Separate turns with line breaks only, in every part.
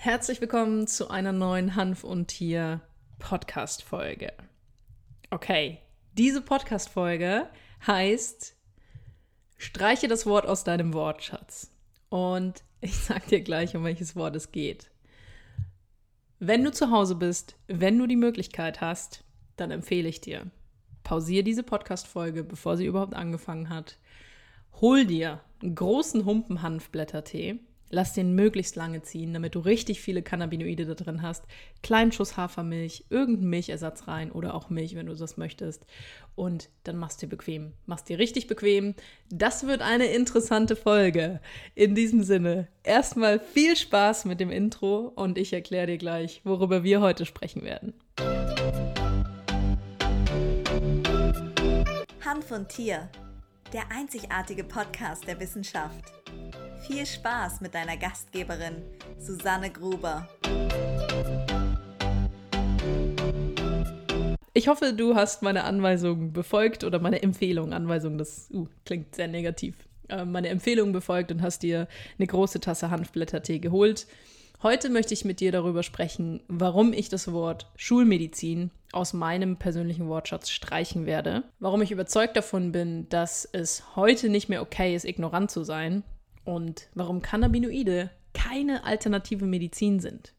Herzlich willkommen zu einer neuen Hanf und Tier Podcast Folge. Okay, diese Podcast Folge heißt Streiche das Wort aus deinem Wortschatz. Und ich sag dir gleich, um welches Wort es geht. Wenn du zu Hause bist, wenn du die Möglichkeit hast, dann empfehle ich dir, pausiere diese Podcast Folge, bevor sie überhaupt angefangen hat. Hol dir einen großen Humpen Hanfblättertee Lass den möglichst lange ziehen, damit du richtig viele Cannabinoide da drin hast. Kleinen Schuss Hafermilch, irgendeinen Milchersatz rein oder auch Milch, wenn du das möchtest. Und dann machst du dir bequem. Machst dir richtig bequem. Das wird eine interessante Folge. In diesem Sinne, erstmal viel Spaß mit dem Intro und ich erkläre dir gleich, worüber wir heute sprechen werden.
Hanf und Tier, der einzigartige Podcast der Wissenschaft. Viel Spaß mit deiner Gastgeberin Susanne Gruber.
Ich hoffe, du hast meine Anweisungen befolgt oder meine Empfehlung. Anweisung, das uh, klingt sehr negativ. Äh, meine Empfehlung befolgt und hast dir eine große Tasse Hanfblättertee geholt. Heute möchte ich mit dir darüber sprechen, warum ich das Wort Schulmedizin aus meinem persönlichen Wortschatz streichen werde. Warum ich überzeugt davon bin, dass es heute nicht mehr okay ist, ignorant zu sein und warum Cannabinoide keine alternative Medizin sind.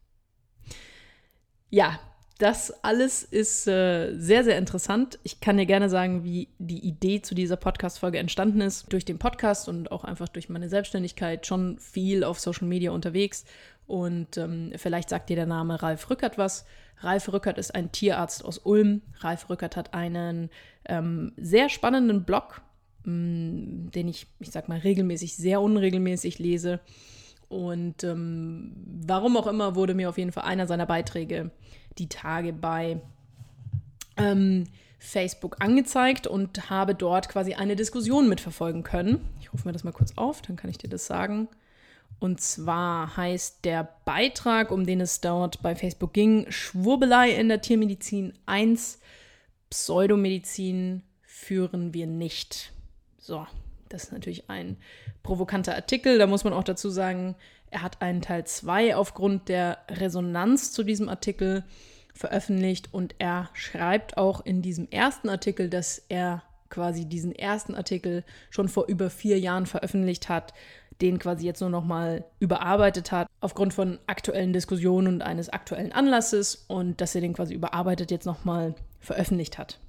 Ja, das alles ist äh, sehr, sehr interessant. Ich kann dir gerne sagen, wie die Idee zu dieser Podcast-Folge entstanden ist. Durch den Podcast und auch einfach durch meine Selbstständigkeit schon viel auf Social Media unterwegs. Und ähm, vielleicht sagt dir der Name Ralf Rückert was. Ralf Rückert ist ein Tierarzt aus Ulm. Ralf Rückert hat einen ähm, sehr spannenden Blog, den ich, ich sag mal, regelmäßig, sehr unregelmäßig lese. Und ähm, warum auch immer wurde mir auf jeden Fall einer seiner Beiträge die Tage bei ähm, Facebook angezeigt und habe dort quasi eine Diskussion mitverfolgen können. Ich rufe mir das mal kurz auf, dann kann ich dir das sagen. Und zwar heißt der Beitrag, um den es dort bei Facebook ging, Schwurbelei in der Tiermedizin 1, Pseudomedizin führen wir nicht. So, das ist natürlich ein provokanter Artikel. Da muss man auch dazu sagen, er hat einen Teil 2 aufgrund der Resonanz zu diesem Artikel veröffentlicht und er schreibt auch in diesem ersten Artikel, dass er quasi diesen ersten Artikel schon vor über vier Jahren veröffentlicht hat, den quasi jetzt nur noch mal überarbeitet hat aufgrund von aktuellen Diskussionen und eines aktuellen Anlasses und dass er den quasi überarbeitet jetzt noch mal veröffentlicht hat.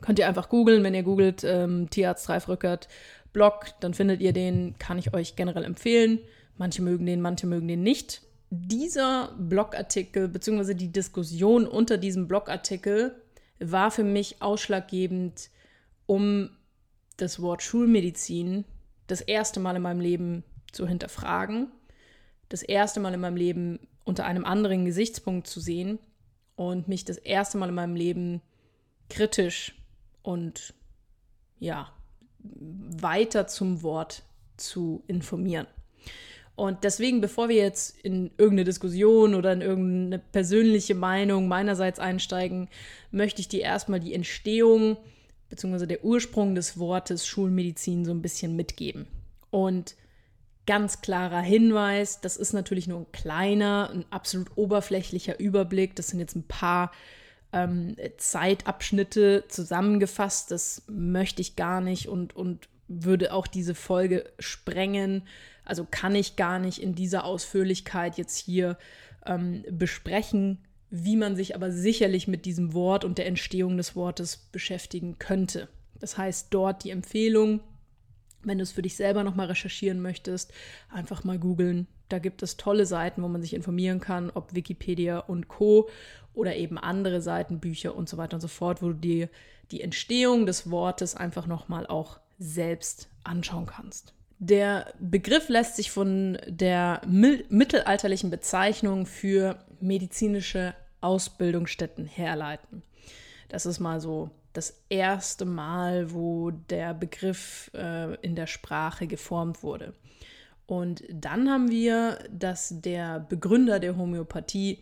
Könnt ihr einfach googeln, wenn ihr googelt ähm, Tierarzt Ralf Rückert Blog, dann findet ihr den, kann ich euch generell empfehlen. Manche mögen den, manche mögen den nicht. Dieser Blogartikel bzw. die Diskussion unter diesem Blogartikel war für mich ausschlaggebend, um das Wort Schulmedizin das erste Mal in meinem Leben zu hinterfragen, das erste Mal in meinem Leben unter einem anderen Gesichtspunkt zu sehen und mich das erste Mal in meinem Leben kritisch und ja, weiter zum Wort zu informieren. Und deswegen, bevor wir jetzt in irgendeine Diskussion oder in irgendeine persönliche Meinung meinerseits einsteigen, möchte ich dir erstmal die Entstehung bzw. der Ursprung des Wortes Schulmedizin so ein bisschen mitgeben. Und ganz klarer Hinweis, das ist natürlich nur ein kleiner, ein absolut oberflächlicher Überblick. Das sind jetzt ein paar ähm, Zeitabschnitte zusammengefasst. Das möchte ich gar nicht und, und würde auch diese Folge sprengen. Also kann ich gar nicht in dieser Ausführlichkeit jetzt hier ähm, besprechen, wie man sich aber sicherlich mit diesem Wort und der Entstehung des Wortes beschäftigen könnte. Das heißt, dort die Empfehlung, wenn du es für dich selber nochmal recherchieren möchtest, einfach mal googeln. Da gibt es tolle Seiten, wo man sich informieren kann, ob Wikipedia und Co. oder eben andere Seiten, Bücher und so weiter und so fort, wo du dir die Entstehung des Wortes einfach nochmal auch selbst anschauen kannst. Der Begriff lässt sich von der mittelalterlichen Bezeichnung für medizinische Ausbildungsstätten herleiten. Das ist mal so das erste Mal, wo der Begriff äh, in der Sprache geformt wurde. Und dann haben wir, dass der Begründer der Homöopathie,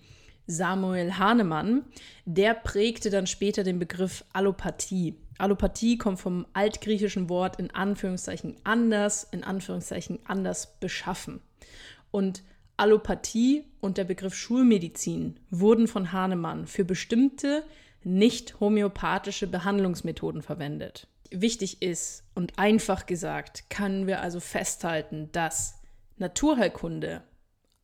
Samuel Hahnemann, der prägte dann später den Begriff Allopathie. Allopathie kommt vom altgriechischen Wort in Anführungszeichen anders, in Anführungszeichen anders beschaffen. Und Allopathie und der Begriff Schulmedizin wurden von Hahnemann für bestimmte nicht homöopathische Behandlungsmethoden verwendet. Wichtig ist und einfach gesagt, können wir also festhalten, dass Naturheilkunde,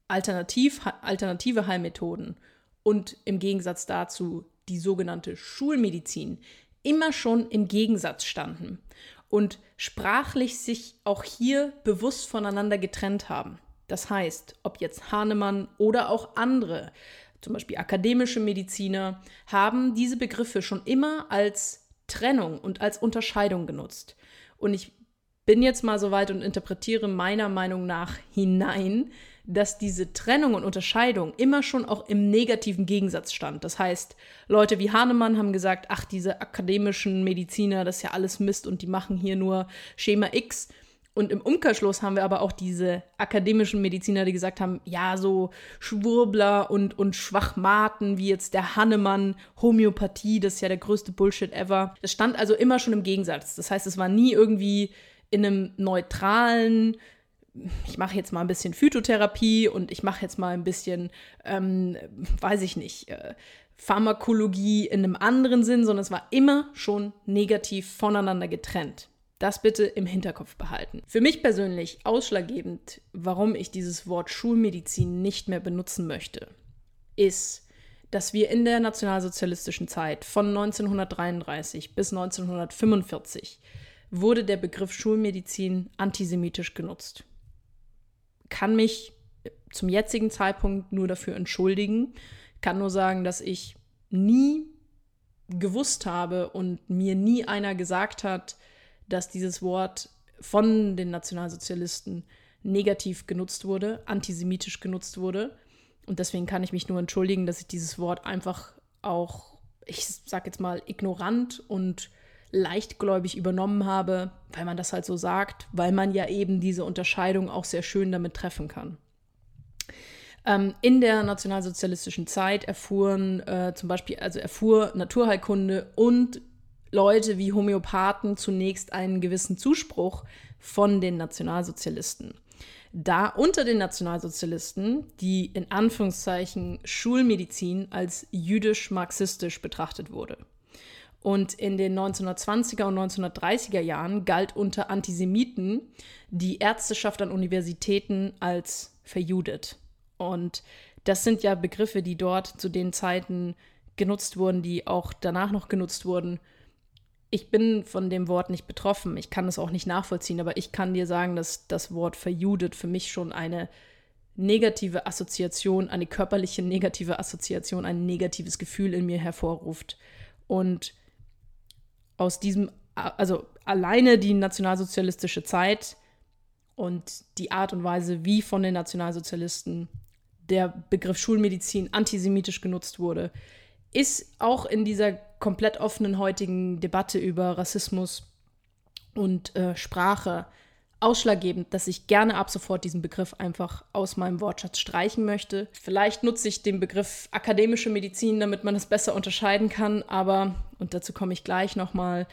Alternativ, alternative Heilmethoden und im Gegensatz dazu die sogenannte Schulmedizin immer schon im Gegensatz standen und sprachlich sich auch hier bewusst voneinander getrennt haben. Das heißt, ob jetzt Hahnemann oder auch andere, zum Beispiel akademische Mediziner, haben diese Begriffe schon immer als Trennung und als Unterscheidung genutzt. Und ich bin jetzt mal so weit und interpretiere meiner Meinung nach hinein, dass diese Trennung und Unterscheidung immer schon auch im negativen Gegensatz stand. Das heißt, Leute wie Hahnemann haben gesagt, ach, diese akademischen Mediziner, das ist ja alles Mist und die machen hier nur Schema X. Und im Umkehrschluss haben wir aber auch diese akademischen Mediziner, die gesagt haben, ja, so Schwurbler und, und Schwachmaten, wie jetzt der Hannemann, Homöopathie, das ist ja der größte Bullshit ever. Das stand also immer schon im Gegensatz. Das heißt, es war nie irgendwie in einem neutralen, ich mache jetzt mal ein bisschen Phytotherapie und ich mache jetzt mal ein bisschen, ähm, weiß ich nicht, äh, Pharmakologie in einem anderen Sinn, sondern es war immer schon negativ voneinander getrennt. Das bitte im Hinterkopf behalten. Für mich persönlich ausschlaggebend, warum ich dieses Wort Schulmedizin nicht mehr benutzen möchte, ist, dass wir in der nationalsozialistischen Zeit von 1933 bis 1945 wurde der Begriff Schulmedizin antisemitisch genutzt kann mich zum jetzigen Zeitpunkt nur dafür entschuldigen, kann nur sagen, dass ich nie gewusst habe und mir nie einer gesagt hat, dass dieses Wort von den Nationalsozialisten negativ genutzt wurde, antisemitisch genutzt wurde. Und deswegen kann ich mich nur entschuldigen, dass ich dieses Wort einfach auch, ich sag jetzt mal, ignorant und leichtgläubig übernommen habe, weil man das halt so sagt, weil man ja eben diese Unterscheidung auch sehr schön damit treffen kann. Ähm, in der nationalsozialistischen Zeit erfuhren äh, zum Beispiel, also erfuhr Naturheilkunde und Leute wie Homöopathen zunächst einen gewissen Zuspruch von den Nationalsozialisten. Da unter den Nationalsozialisten die in Anführungszeichen Schulmedizin als jüdisch-marxistisch betrachtet wurde. Und in den 1920er und 1930er Jahren galt unter Antisemiten die Ärzteschaft an Universitäten als verjudet. Und das sind ja Begriffe, die dort zu den Zeiten genutzt wurden, die auch danach noch genutzt wurden. Ich bin von dem Wort nicht betroffen, ich kann es auch nicht nachvollziehen, aber ich kann dir sagen, dass das Wort verjudet für mich schon eine negative Assoziation, eine körperliche negative Assoziation, ein negatives Gefühl in mir hervorruft. Und aus diesem, also alleine die nationalsozialistische Zeit und die Art und Weise, wie von den Nationalsozialisten der Begriff Schulmedizin antisemitisch genutzt wurde, ist auch in dieser komplett offenen heutigen Debatte über Rassismus und äh, Sprache ausschlaggebend, dass ich gerne ab sofort diesen Begriff einfach aus meinem Wortschatz streichen möchte. Vielleicht nutze ich den Begriff akademische Medizin, damit man es besser unterscheiden kann, aber, und dazu komme ich gleich nochmal,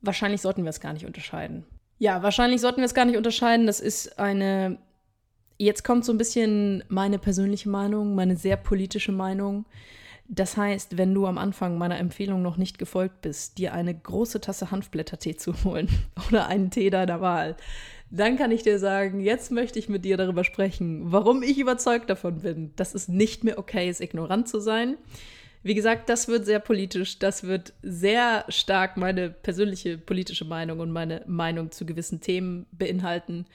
wahrscheinlich sollten wir es gar nicht unterscheiden. Ja, wahrscheinlich sollten wir es gar nicht unterscheiden. Das ist eine, jetzt kommt so ein bisschen meine persönliche Meinung, meine sehr politische Meinung. Das heißt, wenn du am Anfang meiner Empfehlung noch nicht gefolgt bist, dir eine große Tasse Hanfblättertee zu holen oder einen Tee deiner Wahl, dann kann ich dir sagen, jetzt möchte ich mit dir darüber sprechen, warum ich überzeugt davon bin, dass es nicht mehr okay ist, ignorant zu sein. Wie gesagt, das wird sehr politisch, das wird sehr stark meine persönliche politische Meinung und meine Meinung zu gewissen Themen beinhalten.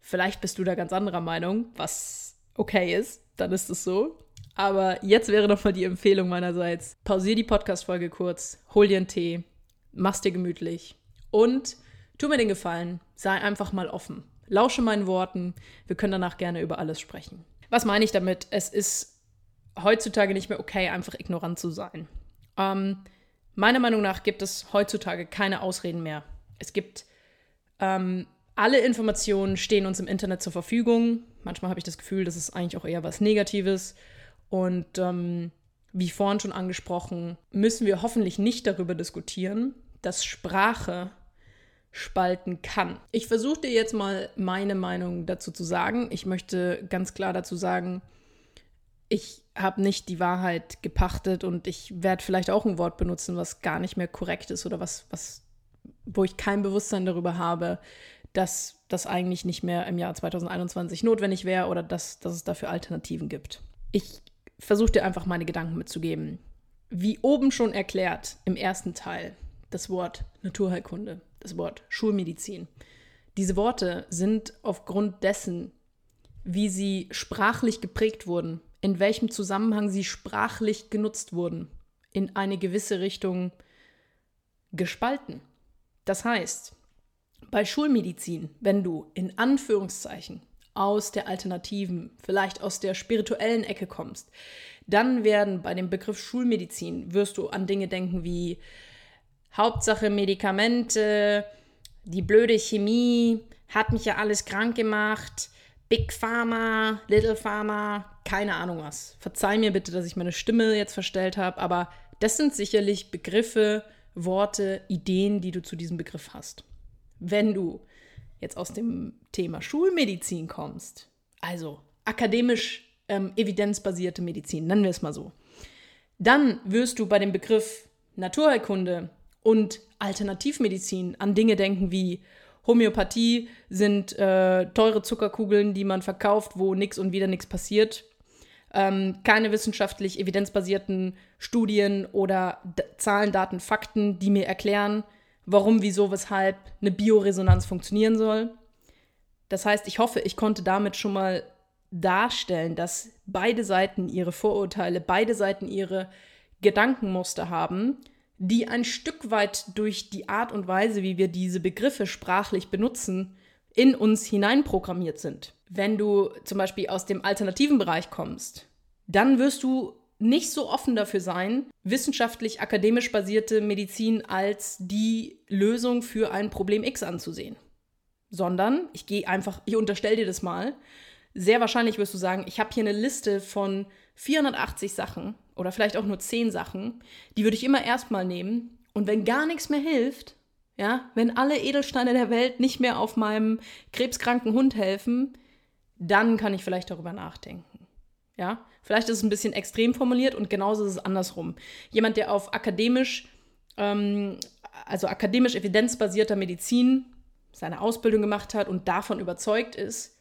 Vielleicht bist du da ganz anderer Meinung, was okay ist, dann ist es so. Aber jetzt wäre doch mal die Empfehlung meinerseits. Pausier die Podcast-Folge kurz, hol dir einen Tee, mach's dir gemütlich und tu mir den Gefallen, sei einfach mal offen. Lausche meinen Worten, wir können danach gerne über alles sprechen. Was meine ich damit? Es ist heutzutage nicht mehr okay, einfach ignorant zu sein. Ähm, meiner Meinung nach gibt es heutzutage keine Ausreden mehr. Es gibt ähm, alle Informationen stehen uns im Internet zur Verfügung. Manchmal habe ich das Gefühl, das ist eigentlich auch eher was Negatives. Und ähm, wie vorhin schon angesprochen, müssen wir hoffentlich nicht darüber diskutieren, dass Sprache spalten kann. Ich versuche dir jetzt mal meine Meinung dazu zu sagen. Ich möchte ganz klar dazu sagen, ich habe nicht die Wahrheit gepachtet und ich werde vielleicht auch ein Wort benutzen, was gar nicht mehr korrekt ist oder was, was, wo ich kein Bewusstsein darüber habe, dass das eigentlich nicht mehr im Jahr 2021 notwendig wäre oder dass, dass es dafür Alternativen gibt. Ich versuche dir einfach meine Gedanken mitzugeben. Wie oben schon erklärt im ersten Teil, das Wort Naturheilkunde, das Wort Schulmedizin. Diese Worte sind aufgrund dessen, wie sie sprachlich geprägt wurden, in welchem Zusammenhang sie sprachlich genutzt wurden, in eine gewisse Richtung gespalten. Das heißt, bei Schulmedizin, wenn du in Anführungszeichen aus der alternativen, vielleicht aus der spirituellen Ecke kommst, dann werden bei dem Begriff Schulmedizin, wirst du an Dinge denken wie Hauptsache Medikamente, die blöde Chemie, hat mich ja alles krank gemacht, Big Pharma, Little Pharma, keine Ahnung was. Verzeih mir bitte, dass ich meine Stimme jetzt verstellt habe, aber das sind sicherlich Begriffe, Worte, Ideen, die du zu diesem Begriff hast. Wenn du jetzt aus dem Thema Schulmedizin kommst, also akademisch ähm, evidenzbasierte Medizin, nennen wir es mal so, dann wirst du bei dem Begriff Naturheilkunde und Alternativmedizin an Dinge denken wie Homöopathie sind äh, teure Zuckerkugeln, die man verkauft, wo nichts und wieder nichts passiert. Ähm, keine wissenschaftlich evidenzbasierten Studien oder D Zahlen, Daten, Fakten, die mir erklären, warum, wieso, weshalb eine Bioresonanz funktionieren soll. Das heißt, ich hoffe, ich konnte damit schon mal darstellen, dass beide Seiten ihre Vorurteile, beide Seiten ihre Gedankenmuster haben die ein Stück weit durch die Art und Weise, wie wir diese Begriffe sprachlich benutzen, in uns hineinprogrammiert sind. Wenn du zum Beispiel aus dem alternativen Bereich kommst, dann wirst du nicht so offen dafür sein, wissenschaftlich akademisch basierte Medizin als die Lösung für ein Problem X anzusehen. Sondern, ich gehe einfach, ich unterstelle dir das mal, sehr wahrscheinlich wirst du sagen, ich habe hier eine Liste von 480 Sachen oder vielleicht auch nur 10 Sachen, die würde ich immer erstmal nehmen. Und wenn gar nichts mehr hilft, ja, wenn alle Edelsteine der Welt nicht mehr auf meinem krebskranken Hund helfen, dann kann ich vielleicht darüber nachdenken. Ja, vielleicht ist es ein bisschen extrem formuliert und genauso ist es andersrum. Jemand, der auf akademisch, ähm, also akademisch evidenzbasierter Medizin seine Ausbildung gemacht hat und davon überzeugt ist,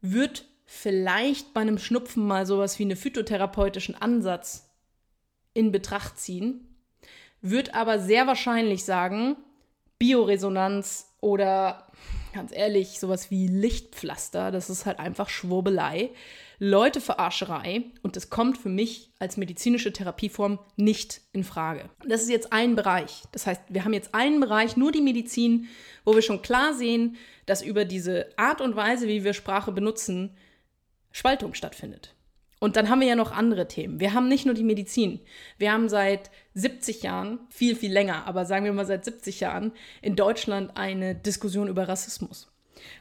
wird vielleicht bei einem Schnupfen mal sowas wie einen phytotherapeutischen Ansatz in Betracht ziehen, wird aber sehr wahrscheinlich sagen, Bioresonanz oder ganz ehrlich, sowas wie Lichtpflaster, das ist halt einfach Schwurbelei, Leuteverarscherei und das kommt für mich als medizinische Therapieform nicht in Frage. Das ist jetzt ein Bereich. Das heißt, wir haben jetzt einen Bereich, nur die Medizin, wo wir schon klar sehen, dass über diese Art und Weise, wie wir Sprache benutzen, Spaltung stattfindet. Und dann haben wir ja noch andere Themen. Wir haben nicht nur die Medizin. Wir haben seit 70 Jahren, viel, viel länger, aber sagen wir mal seit 70 Jahren, in Deutschland eine Diskussion über Rassismus.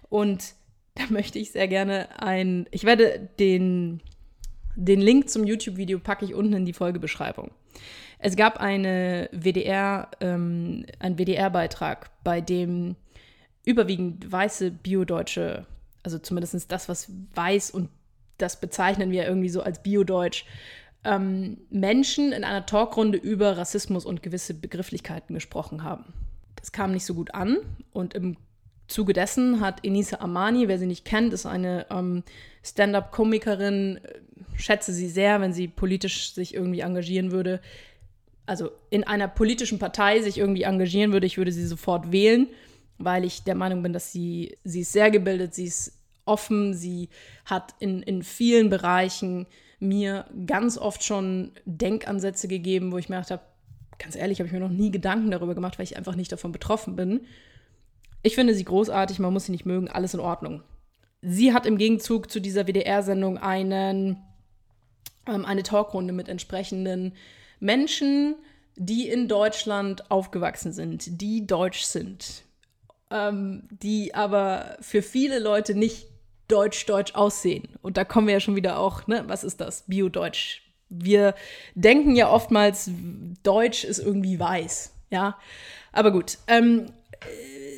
Und da möchte ich sehr gerne ein, ich werde den, den Link zum YouTube-Video packe ich unten in die Folgebeschreibung. Es gab eine WDR, ähm, einen WDR-Beitrag, bei dem überwiegend weiße Biodeutsche, also zumindest das, was weiß und das bezeichnen wir irgendwie so als Biodeutsch, ähm, Menschen in einer Talkrunde über Rassismus und gewisse Begrifflichkeiten gesprochen haben. Das kam nicht so gut an und im Zuge dessen hat Enisa Amani, wer sie nicht kennt, ist eine ähm, Stand-up-Komikerin, äh, schätze sie sehr, wenn sie politisch sich irgendwie engagieren würde. Also in einer politischen Partei sich irgendwie engagieren würde, ich würde sie sofort wählen, weil ich der Meinung bin, dass sie, sie ist sehr gebildet, sie ist offen, sie hat in, in vielen Bereichen mir ganz oft schon Denkansätze gegeben, wo ich mir gedacht habe, ganz ehrlich, habe ich mir noch nie Gedanken darüber gemacht, weil ich einfach nicht davon betroffen bin. Ich finde sie großartig, man muss sie nicht mögen, alles in Ordnung. Sie hat im Gegenzug zu dieser WDR-Sendung einen, ähm, eine Talkrunde mit entsprechenden Menschen, die in Deutschland aufgewachsen sind, die deutsch sind, ähm, die aber für viele Leute nicht deutsch-deutsch aussehen. Und da kommen wir ja schon wieder auch, ne, was ist das? Bio-Deutsch. Wir denken ja oftmals, Deutsch ist irgendwie weiß, ja. Aber gut, ähm,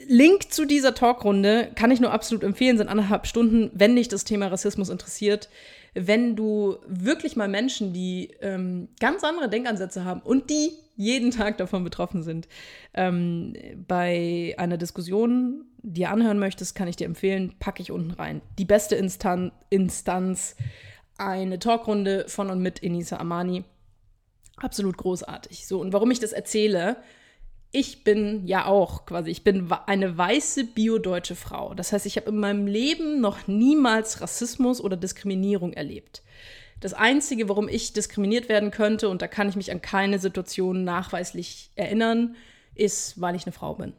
Link zu dieser Talkrunde kann ich nur absolut empfehlen, sind anderthalb Stunden, wenn dich das Thema Rassismus interessiert. Wenn du wirklich mal Menschen, die ähm, ganz andere Denkansätze haben und die jeden Tag davon betroffen sind, ähm, bei einer Diskussion dir anhören möchtest, kann ich dir empfehlen, packe ich unten rein. Die beste Instan Instanz, eine Talkrunde von und mit Enisa Amani. Absolut großartig. So, und warum ich das erzähle, ich bin ja auch quasi, ich bin eine weiße biodeutsche Frau. Das heißt, ich habe in meinem Leben noch niemals Rassismus oder Diskriminierung erlebt. Das Einzige, warum ich diskriminiert werden könnte, und da kann ich mich an keine Situation nachweislich erinnern, ist, weil ich eine Frau bin.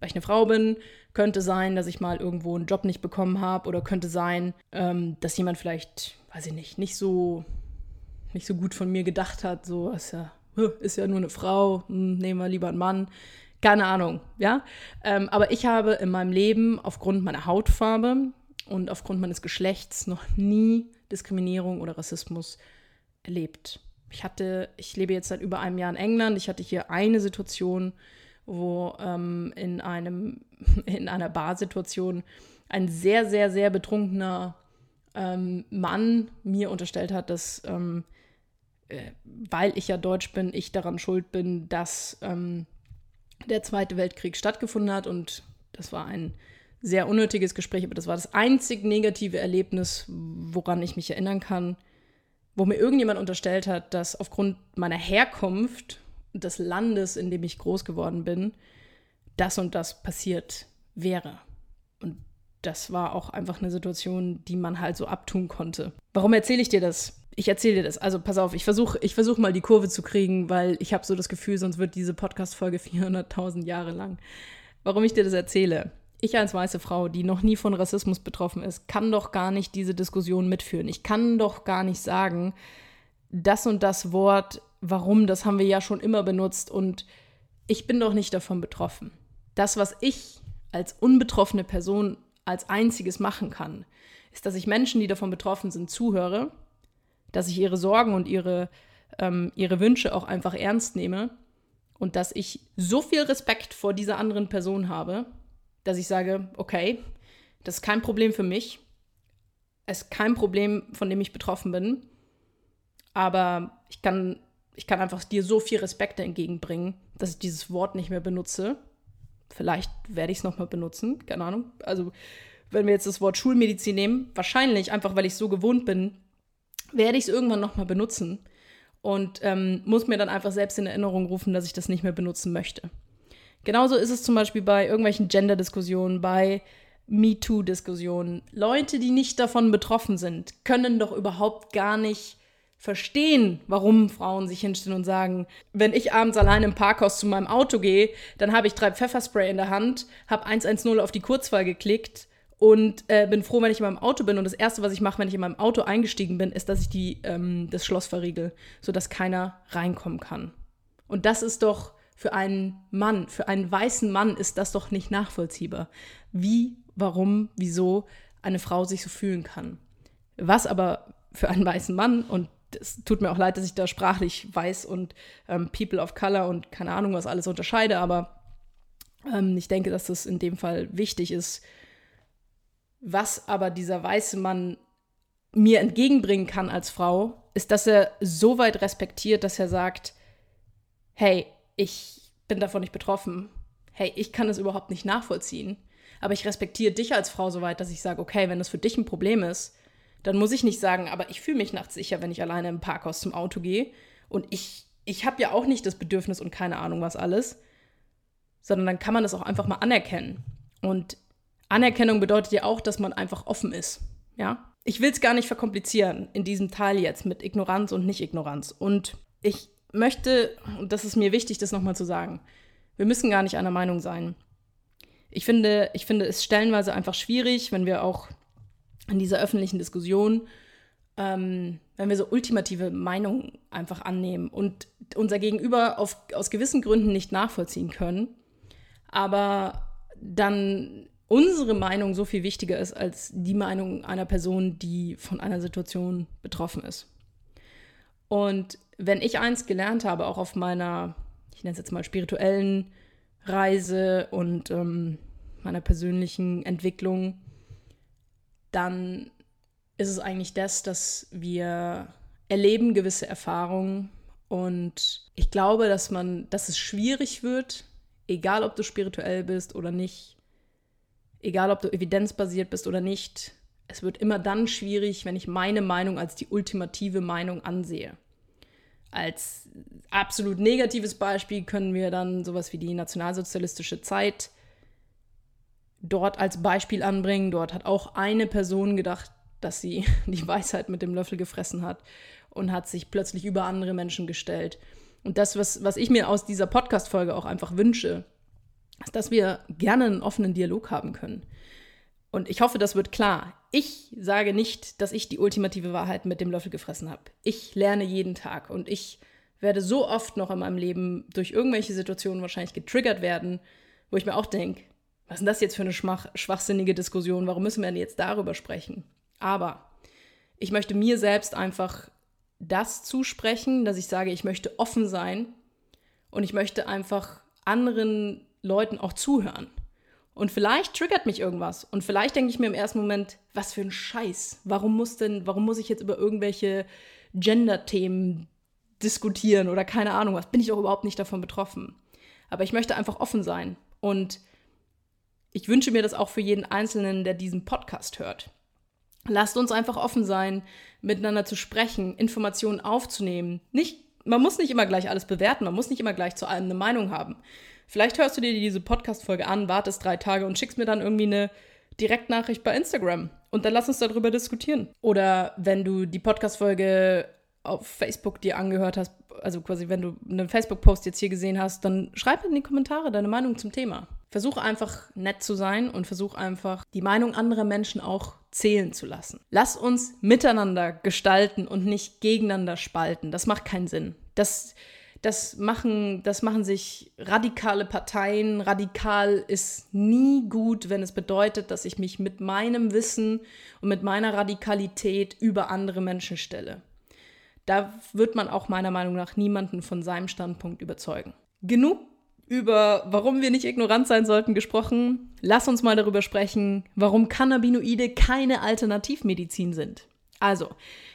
Weil ich eine Frau bin, könnte sein, dass ich mal irgendwo einen Job nicht bekommen habe oder könnte sein, ähm, dass jemand vielleicht, weiß ich nicht, nicht so, nicht so gut von mir gedacht hat, so ist ja, ist ja nur eine Frau, hm, nehmen wir lieber einen Mann. Keine Ahnung, ja. Ähm, aber ich habe in meinem Leben aufgrund meiner Hautfarbe und aufgrund meines Geschlechts noch nie Diskriminierung oder Rassismus erlebt. Ich hatte, ich lebe jetzt seit über einem Jahr in England. Ich hatte hier eine Situation, wo ähm, in einem, in einer Barsituation ein sehr, sehr, sehr betrunkener ähm, Mann mir unterstellt hat, dass, ähm, äh, weil ich ja Deutsch bin, ich daran schuld bin, dass ähm, der Zweite Weltkrieg stattgefunden hat. Und das war ein sehr unnötiges Gespräch, aber das war das einzig negative Erlebnis, woran ich mich erinnern kann, wo mir irgendjemand unterstellt hat, dass aufgrund meiner Herkunft des Landes, in dem ich groß geworden bin, das und das passiert wäre. Und das war auch einfach eine Situation, die man halt so abtun konnte. Warum erzähle ich dir das? Ich erzähle dir das. Also pass auf, ich versuche ich versuch mal die Kurve zu kriegen, weil ich habe so das Gefühl, sonst wird diese Podcast-Folge 400.000 Jahre lang. Warum ich dir das erzähle? ich als weiße Frau, die noch nie von Rassismus betroffen ist, kann doch gar nicht diese Diskussion mitführen. Ich kann doch gar nicht sagen, das und das Wort, warum, das haben wir ja schon immer benutzt und ich bin doch nicht davon betroffen. Das, was ich als unbetroffene Person als einziges machen kann, ist, dass ich Menschen, die davon betroffen sind, zuhöre, dass ich ihre Sorgen und ihre, ähm, ihre Wünsche auch einfach ernst nehme und dass ich so viel Respekt vor dieser anderen Person habe, dass ich sage, okay, das ist kein Problem für mich. Es ist kein Problem, von dem ich betroffen bin. Aber ich kann, ich kann einfach dir so viel Respekt entgegenbringen, dass ich dieses Wort nicht mehr benutze. Vielleicht werde ich es nochmal benutzen, keine Ahnung. Also, wenn wir jetzt das Wort Schulmedizin nehmen, wahrscheinlich einfach, weil ich so gewohnt bin, werde ich es irgendwann nochmal benutzen und ähm, muss mir dann einfach selbst in Erinnerung rufen, dass ich das nicht mehr benutzen möchte. Genauso ist es zum Beispiel bei irgendwelchen Gender-Diskussionen, bei MeToo-Diskussionen. Leute, die nicht davon betroffen sind, können doch überhaupt gar nicht verstehen, warum Frauen sich hinstellen und sagen, wenn ich abends allein im Parkhaus zu meinem Auto gehe, dann habe ich drei Pfefferspray in der Hand, habe 110 auf die Kurzwahl geklickt und äh, bin froh, wenn ich in meinem Auto bin. Und das Erste, was ich mache, wenn ich in meinem Auto eingestiegen bin, ist, dass ich die, ähm, das Schloss verriegel, sodass keiner reinkommen kann. Und das ist doch für einen Mann, für einen weißen Mann ist das doch nicht nachvollziehbar. Wie, warum, wieso eine Frau sich so fühlen kann. Was aber für einen weißen Mann, und es tut mir auch leid, dass ich da sprachlich weiß und ähm, People of Color und keine Ahnung, was alles unterscheide, aber ähm, ich denke, dass das in dem Fall wichtig ist. Was aber dieser weiße Mann mir entgegenbringen kann als Frau, ist, dass er so weit respektiert, dass er sagt, hey, ich bin davon nicht betroffen. Hey, ich kann es überhaupt nicht nachvollziehen. Aber ich respektiere dich als Frau so weit, dass ich sage, okay, wenn das für dich ein Problem ist, dann muss ich nicht sagen, aber ich fühle mich nachts sicher, wenn ich alleine im Parkhaus zum Auto gehe. Und ich, ich habe ja auch nicht das Bedürfnis und keine Ahnung was alles. Sondern dann kann man das auch einfach mal anerkennen. Und Anerkennung bedeutet ja auch, dass man einfach offen ist. Ja? Ich will es gar nicht verkomplizieren in diesem Teil jetzt mit Ignoranz und Nicht-Ignoranz. Und ich möchte, und das ist mir wichtig, das nochmal zu sagen, wir müssen gar nicht einer Meinung sein. Ich finde, ich finde es stellenweise einfach schwierig, wenn wir auch in dieser öffentlichen Diskussion, ähm, wenn wir so ultimative Meinungen einfach annehmen und unser Gegenüber auf, aus gewissen Gründen nicht nachvollziehen können, aber dann unsere Meinung so viel wichtiger ist als die Meinung einer Person, die von einer Situation betroffen ist. Und wenn ich eins gelernt habe, auch auf meiner, ich nenne es jetzt mal spirituellen Reise und ähm, meiner persönlichen Entwicklung, dann ist es eigentlich das, dass wir erleben gewisse Erfahrungen und ich glaube, dass man, dass es schwierig wird, egal ob du spirituell bist oder nicht, egal ob du evidenzbasiert bist oder nicht, es wird immer dann schwierig, wenn ich meine Meinung als die ultimative Meinung ansehe. Als absolut negatives Beispiel können wir dann sowas wie die nationalsozialistische Zeit dort als Beispiel anbringen. Dort hat auch eine Person gedacht, dass sie die Weisheit mit dem Löffel gefressen hat und hat sich plötzlich über andere Menschen gestellt. Und das, was, was ich mir aus dieser Podcast-Folge auch einfach wünsche, ist, dass wir gerne einen offenen Dialog haben können. Und ich hoffe, das wird klar. Ich sage nicht, dass ich die ultimative Wahrheit mit dem Löffel gefressen habe. Ich lerne jeden Tag und ich werde so oft noch in meinem Leben durch irgendwelche Situationen wahrscheinlich getriggert werden, wo ich mir auch denke, was ist denn das jetzt für eine schwach, schwachsinnige Diskussion? Warum müssen wir denn jetzt darüber sprechen? Aber ich möchte mir selbst einfach das zusprechen, dass ich sage, ich möchte offen sein und ich möchte einfach anderen Leuten auch zuhören. Und vielleicht triggert mich irgendwas. Und vielleicht denke ich mir im ersten Moment, was für ein Scheiß. Warum muss denn, warum muss ich jetzt über irgendwelche Gender-Themen diskutieren oder keine Ahnung was? Bin ich auch überhaupt nicht davon betroffen. Aber ich möchte einfach offen sein. Und ich wünsche mir das auch für jeden Einzelnen, der diesen Podcast hört. Lasst uns einfach offen sein, miteinander zu sprechen, Informationen aufzunehmen. Nicht, man muss nicht immer gleich alles bewerten, man muss nicht immer gleich zu allem eine Meinung haben. Vielleicht hörst du dir diese Podcast-Folge an, wartest drei Tage und schickst mir dann irgendwie eine Direktnachricht bei Instagram. Und dann lass uns darüber diskutieren. Oder wenn du die Podcast-Folge auf Facebook dir angehört hast, also quasi wenn du einen Facebook-Post jetzt hier gesehen hast, dann schreib in die Kommentare deine Meinung zum Thema. Versuch einfach nett zu sein und versuch einfach die Meinung anderer Menschen auch zählen zu lassen. Lass uns miteinander gestalten und nicht gegeneinander spalten. Das macht keinen Sinn. Das, das, machen, das machen sich radikale Parteien. Radikal ist nie gut, wenn es bedeutet, dass ich mich mit meinem Wissen und mit meiner Radikalität über andere Menschen stelle. Da wird man auch meiner Meinung nach niemanden von seinem Standpunkt überzeugen. Genug über warum wir nicht ignorant sein sollten gesprochen. Lass uns mal darüber sprechen, warum Cannabinoide keine Alternativmedizin sind. Also,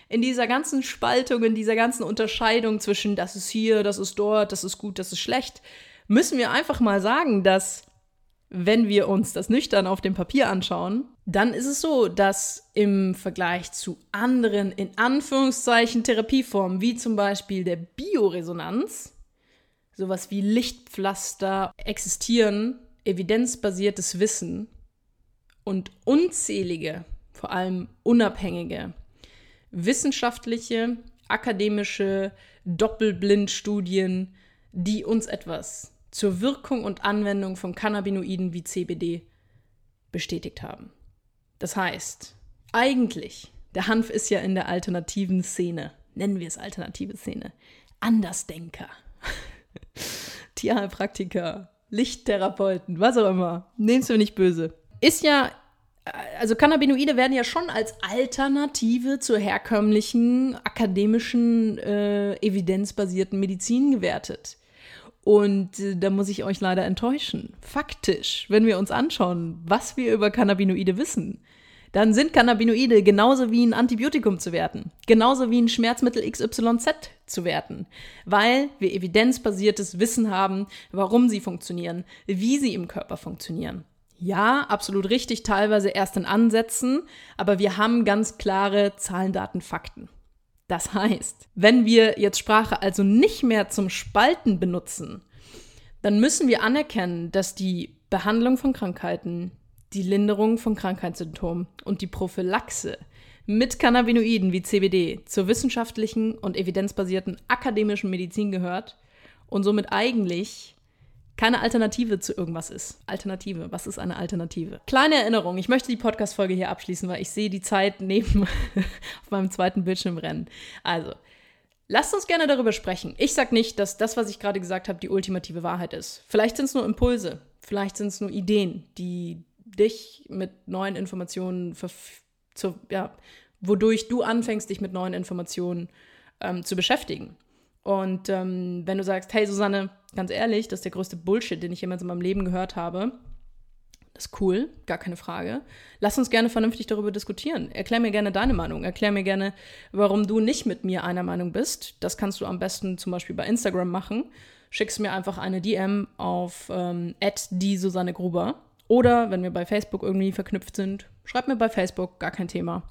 in dieser ganzen Spaltung, in dieser ganzen Unterscheidung zwischen das ist hier, das ist dort, das ist gut, das ist schlecht, müssen wir einfach mal sagen, dass wenn wir uns das nüchtern auf dem Papier anschauen, dann ist es so, dass im Vergleich zu anderen, in Anführungszeichen, Therapieformen, wie zum Beispiel der Bioresonanz, sowas wie Lichtpflaster existieren, evidenzbasiertes Wissen und unzählige, vor allem unabhängige wissenschaftliche, akademische Doppelblindstudien, die uns etwas zur Wirkung und Anwendung von Cannabinoiden wie CBD bestätigt haben. Das heißt, eigentlich, der Hanf ist ja in der alternativen Szene, nennen wir es alternative Szene, Andersdenker, Tierheilpraktiker, Lichttherapeuten, was auch immer, nehmst du nicht böse, ist ja also Cannabinoide werden ja schon als Alternative zur herkömmlichen akademischen, äh, evidenzbasierten Medizin gewertet. Und äh, da muss ich euch leider enttäuschen. Faktisch, wenn wir uns anschauen, was wir über Cannabinoide wissen, dann sind Cannabinoide genauso wie ein Antibiotikum zu werten, genauso wie ein Schmerzmittel XYZ zu werten, weil wir evidenzbasiertes Wissen haben, warum sie funktionieren, wie sie im Körper funktionieren. Ja, absolut richtig, teilweise erst in Ansätzen, aber wir haben ganz klare Zahlen, Daten, Fakten. Das heißt, wenn wir jetzt Sprache also nicht mehr zum Spalten benutzen, dann müssen wir anerkennen, dass die Behandlung von Krankheiten, die Linderung von Krankheitssymptomen und die Prophylaxe mit Cannabinoiden wie CBD zur wissenschaftlichen und evidenzbasierten akademischen Medizin gehört und somit eigentlich keine Alternative zu irgendwas ist. Alternative, was ist eine Alternative? Kleine Erinnerung, ich möchte die Podcast-Folge hier abschließen, weil ich sehe die Zeit neben auf meinem zweiten Bildschirm rennen. Also, lasst uns gerne darüber sprechen. Ich sage nicht, dass das, was ich gerade gesagt habe, die ultimative Wahrheit ist. Vielleicht sind es nur Impulse, vielleicht sind es nur Ideen, die dich mit neuen Informationen, zu, ja, wodurch du anfängst, dich mit neuen Informationen ähm, zu beschäftigen. Und ähm, wenn du sagst, hey Susanne, ganz ehrlich, das ist der größte Bullshit, den ich jemals in meinem Leben gehört habe, Das ist cool, gar keine Frage. Lass uns gerne vernünftig darüber diskutieren. Erklär mir gerne deine Meinung. Erklär mir gerne, warum du nicht mit mir einer Meinung bist. Das kannst du am besten zum Beispiel bei Instagram machen. Schickst mir einfach eine DM auf ähm, die Susanne Gruber. Oder wenn wir bei Facebook irgendwie verknüpft sind, schreib mir bei Facebook, gar kein Thema.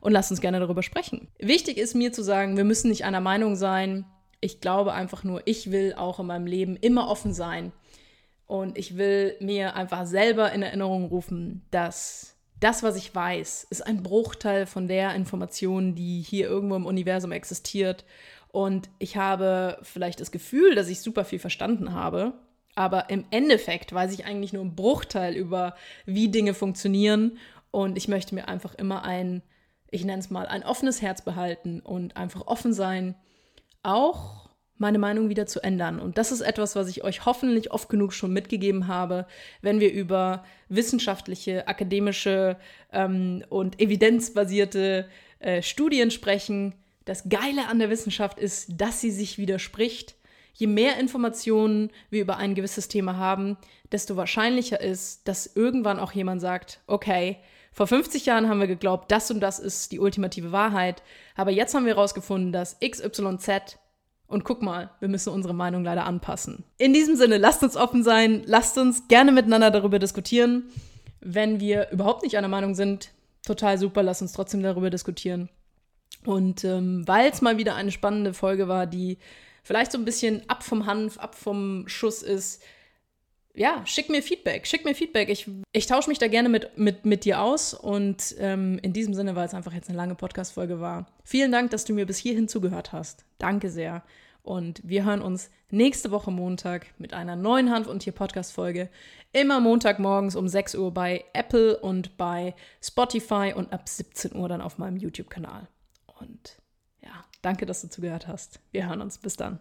Und lass uns gerne darüber sprechen. Wichtig ist mir zu sagen, wir müssen nicht einer Meinung sein. Ich glaube einfach nur, ich will auch in meinem Leben immer offen sein und ich will mir einfach selber in Erinnerung rufen, dass das, was ich weiß, ist ein Bruchteil von der Information, die hier irgendwo im Universum existiert. Und ich habe vielleicht das Gefühl, dass ich super viel verstanden habe. Aber im Endeffekt weiß ich eigentlich nur einen Bruchteil über, wie Dinge funktionieren. Und ich möchte mir einfach immer ein, ich nenne es mal, ein offenes Herz behalten und einfach offen sein, auch meine Meinung wieder zu ändern. Und das ist etwas, was ich euch hoffentlich oft genug schon mitgegeben habe, wenn wir über wissenschaftliche, akademische ähm, und evidenzbasierte äh, Studien sprechen. Das Geile an der Wissenschaft ist, dass sie sich widerspricht. Je mehr Informationen wir über ein gewisses Thema haben, desto wahrscheinlicher ist, dass irgendwann auch jemand sagt, okay, vor 50 Jahren haben wir geglaubt, das und das ist die ultimative Wahrheit, aber jetzt haben wir herausgefunden, dass XYZ und guck mal, wir müssen unsere Meinung leider anpassen. In diesem Sinne, lasst uns offen sein, lasst uns gerne miteinander darüber diskutieren. Wenn wir überhaupt nicht einer Meinung sind, total super, lasst uns trotzdem darüber diskutieren. Und ähm, weil es mal wieder eine spannende Folge war, die vielleicht so ein bisschen ab vom Hanf, ab vom Schuss ist, ja, schick mir Feedback, schick mir Feedback. Ich, ich tausche mich da gerne mit, mit, mit dir aus. Und ähm, in diesem Sinne, weil es einfach jetzt eine lange Podcast-Folge war, vielen Dank, dass du mir bis hierhin zugehört hast. Danke sehr. Und wir hören uns nächste Woche Montag mit einer neuen Hanf- und Tier-Podcast-Folge. Immer Montagmorgens um 6 Uhr bei Apple und bei Spotify und ab 17 Uhr dann auf meinem YouTube-Kanal. Und ja, danke, dass du zugehört hast. Wir hören uns. Bis dann.